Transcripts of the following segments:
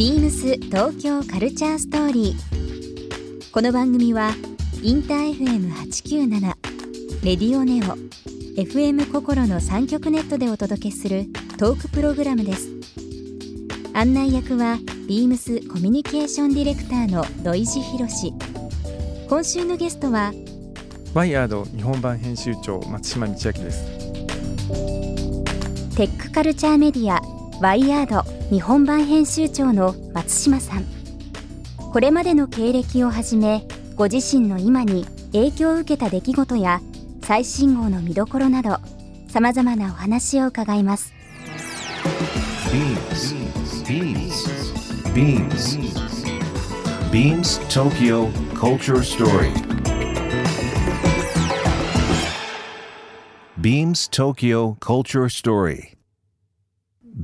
ビームス東京カルチャーストーリー。この番組はインター FM897 レディオネオ FM 心の三極ネットでお届けするトークプログラムです。案内役はビームスコミュニケーションディレクターの土井博志。今週のゲストはワイヤード日本版編集長松島道明ですテックカルチャーメディアワイヤード日本版編集長の松島さん。これまでの経歴をはじめご自身の今に影響を受けた出来事や最新号の見どころなどさまざまなお話を伺います。BeamsBeamsBeamsTokyo Culture Story. Beams Tokyo Culture Story.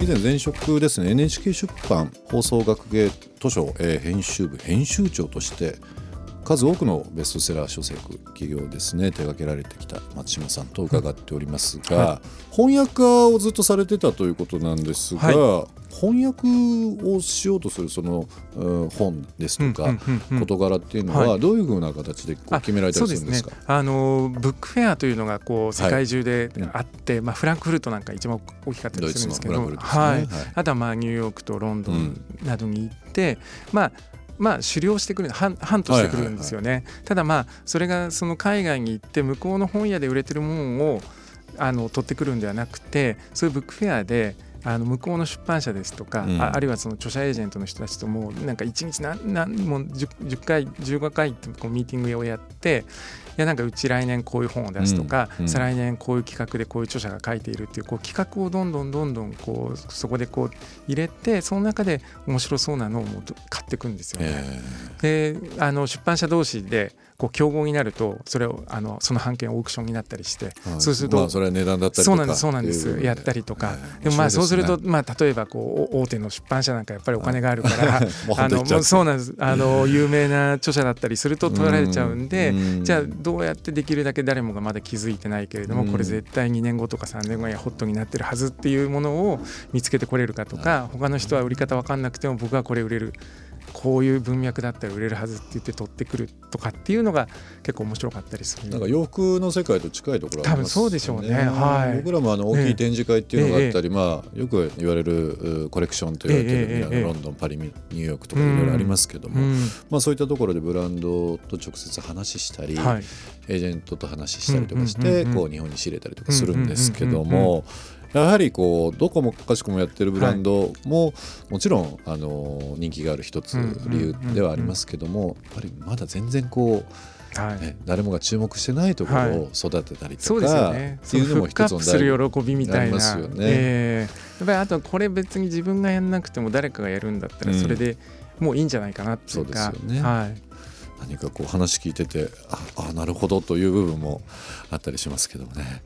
以前前職ですね。NHK 出版放送学芸図書、えー編集部編集長として数多くのベストセラー書籍企業ですね手掛けられてきた松島さんと伺っておりますが、は翻訳家をずっとされてたということなんですが、は翻訳をしようとするその、うん本ですとか、事柄っていうのははどういうふうな形でこうあ決められたりするんですか？そうですね。あのブックフェアというのがこう世界中であって、まあ、フランクフルトなんか一番大きかったりするんですけどはい。あとはまあニューヨークとロンドンなどに行って、まあまあ、狩猟してくる半半としてくるんですよね、ただまあそれがその海外に行って向こうの本屋で売れてるものをあの取ってくるんではなくてそういうブックフェアであの向こうの出版社ですとか、うん。ああるいはその著者エージェントの人たちともうなんか1日何何も 10, 10回15回ってこうミーティングをやっていやなんかうち来年こういう本を出すとか、うんうん。再来年こういう企画でこういう著者が書いているっていうこう企画をどんどんどんどんこうそこでこう入れてその中で面白そうなのをもう買っていくんですよね。え。であの出版社同士でこう競合になるとそれをあのその版権オークションになったりしてーそうすると、まあ、それは値段だったりとか。そうなんですそうなんです。やったりとか、えーでもまあそうすると、まあ、例えばこうお大手の出版社なんかやっぱりお金があるから あのそうなんです。あの有名な著者だったりすると取られちゃうんでうん。じゃあどうやってできるだけ誰もがまだ気づいてないけれどもうん。これ絶対2年後とか3年後にはホットになってるはずっていうものを見つけてこれるかとか他の人は売り方分かんなくても僕はこれ売れるこういう文脈だったら売れるはずって言って取ってくるとかっていうのが結構面白かったりする。なんか洋服の世界と近いところありますよね。多分そうでしょうね。はい。僕らもあの大きい展示会っていうのがあったり、まあ、よく言われるうコレクションと言われてる、ええロンドンパリニューヨークとかいろいろありますけども、うん。まあ、そういったところでブランドと直接話したり、はい。エージェントと話したりとかしてこう日本に仕入れたりとかするんですけどうんうんやはりこうどこもかしこもやってるブランドももちろんあの人気がある一つ理由ではありますけどもやっぱりまだ全然こうはいね、誰もが注目してないところを育てたりとそうですよか、ね。っていうのも一つの大る喜びみたいな。ねええやっぱりあとこれ別に自分がやんなくても誰かがやるんだったらうんそれでもういいんじゃないかなっていうか。そうですよねはい。何かこう話聞いててああなるほどという部分もあったりしますけどもね。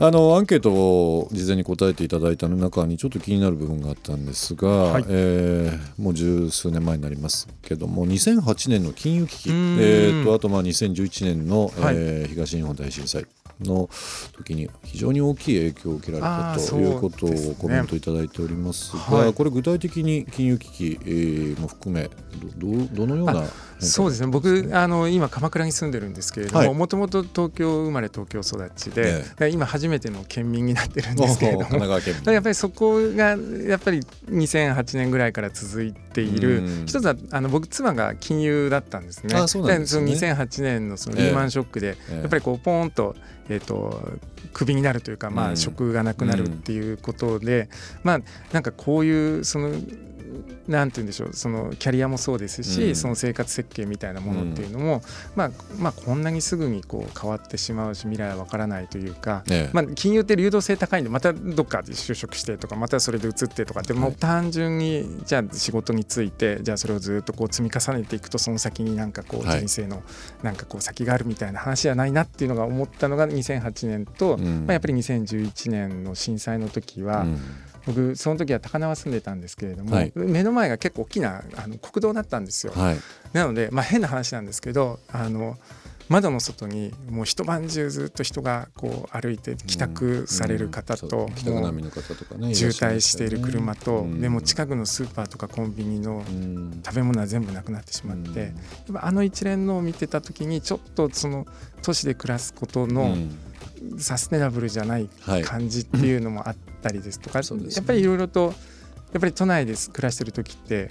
あのアンケートを事前に答えていただいた中にちょっと気になる部分があったんですが、はい。えーもう十数年前になりますけども2008年の金融危機、えーとあとまあ2011年の、はい。えー東日本大震災の時に非常に大きい影響を受けられたということをコメントいただいておりますが、はい。これ具体的に金融危機、えーも含めどどどのような変化そうですね。僕あの今鎌倉に住んでるんですけれどはい。ももともと東京生まれ東京育ちで、今初めての県民になってるんですけれど神奈もやっぱりそこがやっぱり2008年ぐらいから続いている。うん。一つはあの僕妻が金融だったんですね。あそうなんですね。その2008年のそのええリーマンショックで、ええ。やっぱりこうポーンと,、えー、とクビになるというか、まあ、うん。職がなくなるっていうことで、まあなんかこういうそのなんて言うんでしょうそのキャリアもそうですし、うん。その生活設計みたいなものっていうのも、まあまあこんなにすぐにこう変わってしまうし未来はわからないというか、ええまあ、金融って流動性高いんでまたどっかで就職してとかまたそれで移ってとかってもう単純にじゃあ仕事についてじゃあそれをずっとこう積み重ねていくとその先になんかこうはい。人生のなんかこう先があるみたいな話じゃないなっていうのが思ったのが2008年と、うん。まあ、やっぱり2011年の震災の時は、うん僕その時は高輪住んでたんですけれども、はい。目の前が結構大きなあの国道だったんですよ。はい。なので、まあ、変な話なんですけどあの窓の外にもう一晩中ずっと人がこう歩いて帰宅される方うんと、渋滞している車と、うん。でも近くのスーパーとかコンビニのうん。食べ物は全部なくなってしまって、あの一連のを見てた時にちょっとその都市で暮らすことうのんサステナブルじゃないはい。感じっていうのもあったりですとか、そうですね。やっぱりいろいろとやっぱり都内で暮らしてる時って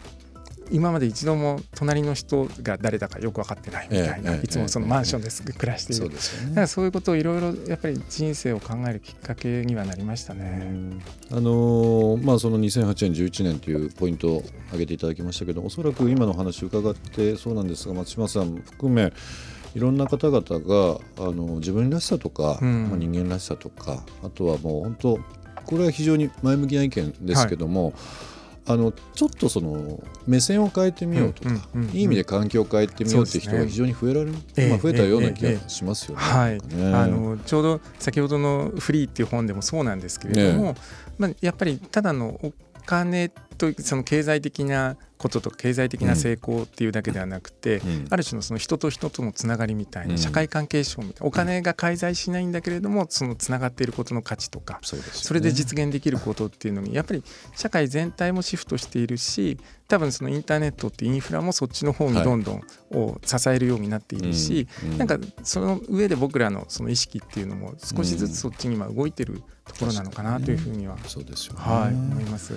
今まで一度も隣の人が誰だかよく分かってないみたいな、ええええいつもそのマンションです暮らしている、そうね。だからそういうことをいろいろやっぱり人生を考えるきっかけにはなりましたね。あのーまあ、その2008年、11年というポイントを挙げていただきましたけどおそらく今の話を伺ってそうなんですが松島さん含めいろんな方々があの自分らしさとか、うん。まあ、人間らしさとかあとはもう本当これは非常に前向きな意見ですけども、あのちょっとその目線を変えてみようとか、いい意味で環境を変えてみようっていう人が非常に増えられる、ええまあ、増えたような気ええがしますよね。はい。あのちょうど先ほどの「フリー」っていう本でもそうなんですけれども、まあ、やっぱりただのお金とその経済的なこととか経済的な成功っていうだけではなくて、うん。ある種のその人と人とのつながりみたいな、うん。社会関係証みたいなお金が介在しないんだけれどもそのつながっていることの価値とかそね。それで実現できることっていうのにやっぱり社会全体もシフトしているし多分そのインターネットってインフラもそっちの方にどんどんを支えるようになっているし、うん。うん。なんかその上で僕らのその意識っていうのも少しずつそっちに今動いてるところなのかなというふうには、そうですよね。はい思います。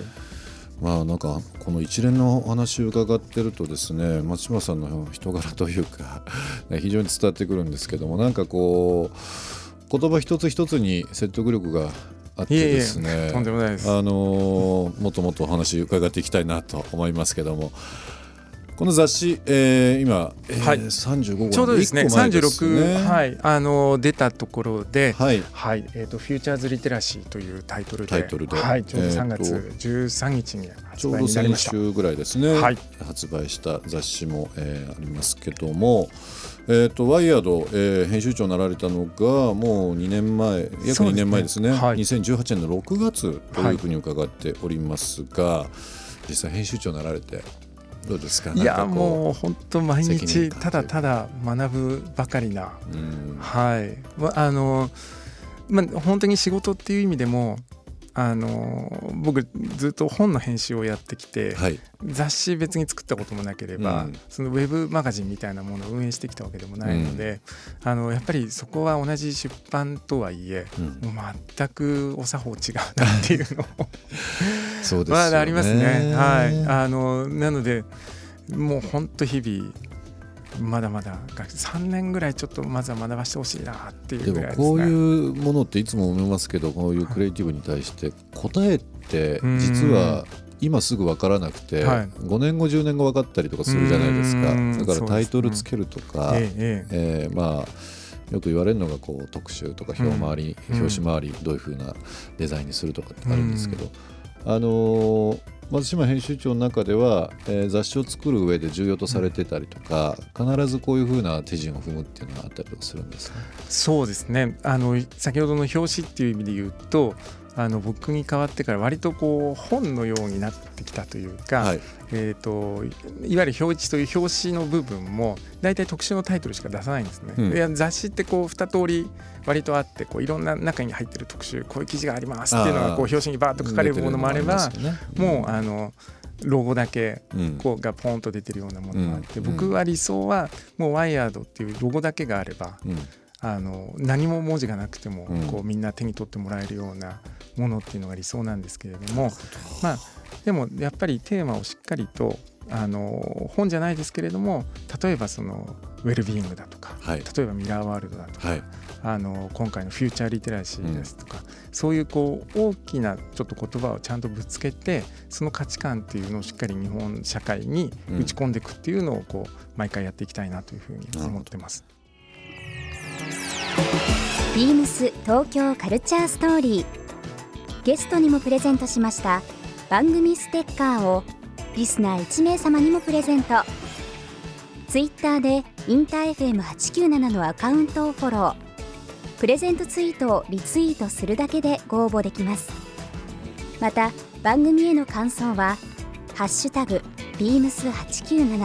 まあなんかこの一連のお話を伺ってるとですね松島さんの人柄というか非常に伝わってくるんですけどもなんかこう言葉一つ一つに説得力があってですね。あのーもっともっとお話伺っていきたいなと思いますけどもこの雑誌、えー今、えーはい。35号のちょうどですねですね。36、はい、あの出たところで、はい。はい。えーと「フューチャーズ・リテラシー」というタイトルで。はい、ちょうど3え月ー13日にち発売ょうどになりました。先週ぐらいですね、はい。発売した雑誌も、えーありますけども、えー、とワイヤード、えー編集長になられたのがもう2年前約2そうですね。年前ですね。はい。2018年の6月というふうに伺っておりますが、実際編集長になられてどうですか？いやもう本当毎日感ただただ学ぶばかりな。はい。まあのまあ本当に仕事っていう意味でもあの僕ずっと本の編集をやってきて、はい。雑誌別に作ったこともなければ、うん。そのウェブマガジンみたいなものを運営してきたわけでもないので、あのやっぱりそこは同じ出版とはいえうん。もう全くお作法違うなっていうのを そうですよね、まあありますね。はい、あのなのでもう本当日々まだまだ学3年ぐらいちょっとまずは学ばしてほしいなっていうでもぐらいですね。こういうものっていつも思いますけどこういうクリエイティブに対して答えってうん。実は今すぐ分からなくてはい。5年後10年後分かったりとかするじゃないですか。うん。だからタイトルつけるとか、ええええ。ーまあよく言われるのがこう特集とか表回り、うん。表紙回りどういうふうなデザインにするとかってあるんですけど、あのー松島編集長の中では、えー雑誌を作る上で重要とされてたりとか、必ずこういうふうな手順を踏むっていうのがあったりとかするんですね。そうですねあの先ほどの表紙っていう意味で言うとあの僕に変わってから割とこう本のようになってきたというか、はい。えー、といわゆる表示という表紙の部分も大体特集のタイトルしか出さないんですね。うん。いや雑誌ってこう2通り割とあってこういろんな中に入ってる特集こういう記事がありますっていうのがこう表紙にバーッと書かれるものもあればもうあのロゴだけうん。こうがポンと出てるようなものもあって、うん。僕は理想はもうワイヤードっていうロゴだけがあればうんあの何も文字がなくてもうん。こうみんな手に取ってもらえるようなものっていうのが理想なんですけれどもまあでもやっぱりテーマをしっかりとあの本じゃないですけれども例えばそのウェルビーイングだとかはい。例えばミラーワールドだとか、はい。あの今回のフューチャーリテラシーですとか、そういうこう大きなちょっと言葉をちゃんとぶつけてその価値観っていうのをしっかり日本社会に打ち込んでいくっていうのをこう毎回やっていきたいなというふうに思ってます。ビームス東京カルチャーストーリー。ゲストにもプレゼントしました。番組ステッカーをリスナー1名様にもプレゼント。ツイッターでインター FM897 のアカウントをフォロー。プレゼントツイートをリツイートするだけでご応募できます。また番組への感想は「ハッシュタグビームス897」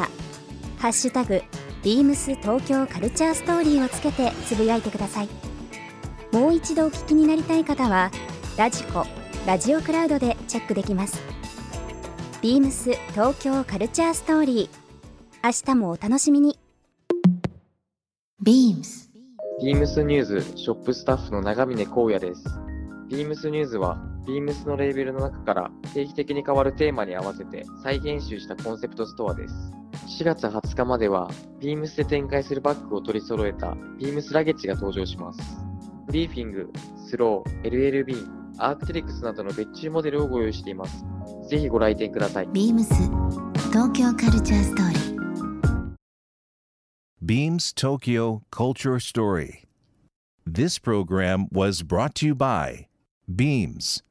「ハッシュタグビームス東京カルチャーストーリー」をつけてつぶやいてください。もう一度お聞きになりたい方はラジコラジオクラウドでチェックできます。ビームス東京カルチャーストーリー。明日もお楽しみに。Beams ビームスニューズショップスタッフの長峰光也です。ビームスニューズは、ビームスのレーベルの中から定期的に変わるテーマに合わせて再編集したコンセプトストアです。4月20日までは、ビームスで展開するバッグを取り揃えたビームスラゲッジが登場します。ブリーフィング、スロー、LLB、アークテリクスなどの別注モデルをご用意しています。ぜひご来店ください。ビームス東京カルチャーストーリー Beams Tokyo Culture Story. This program was brought to you by Beams.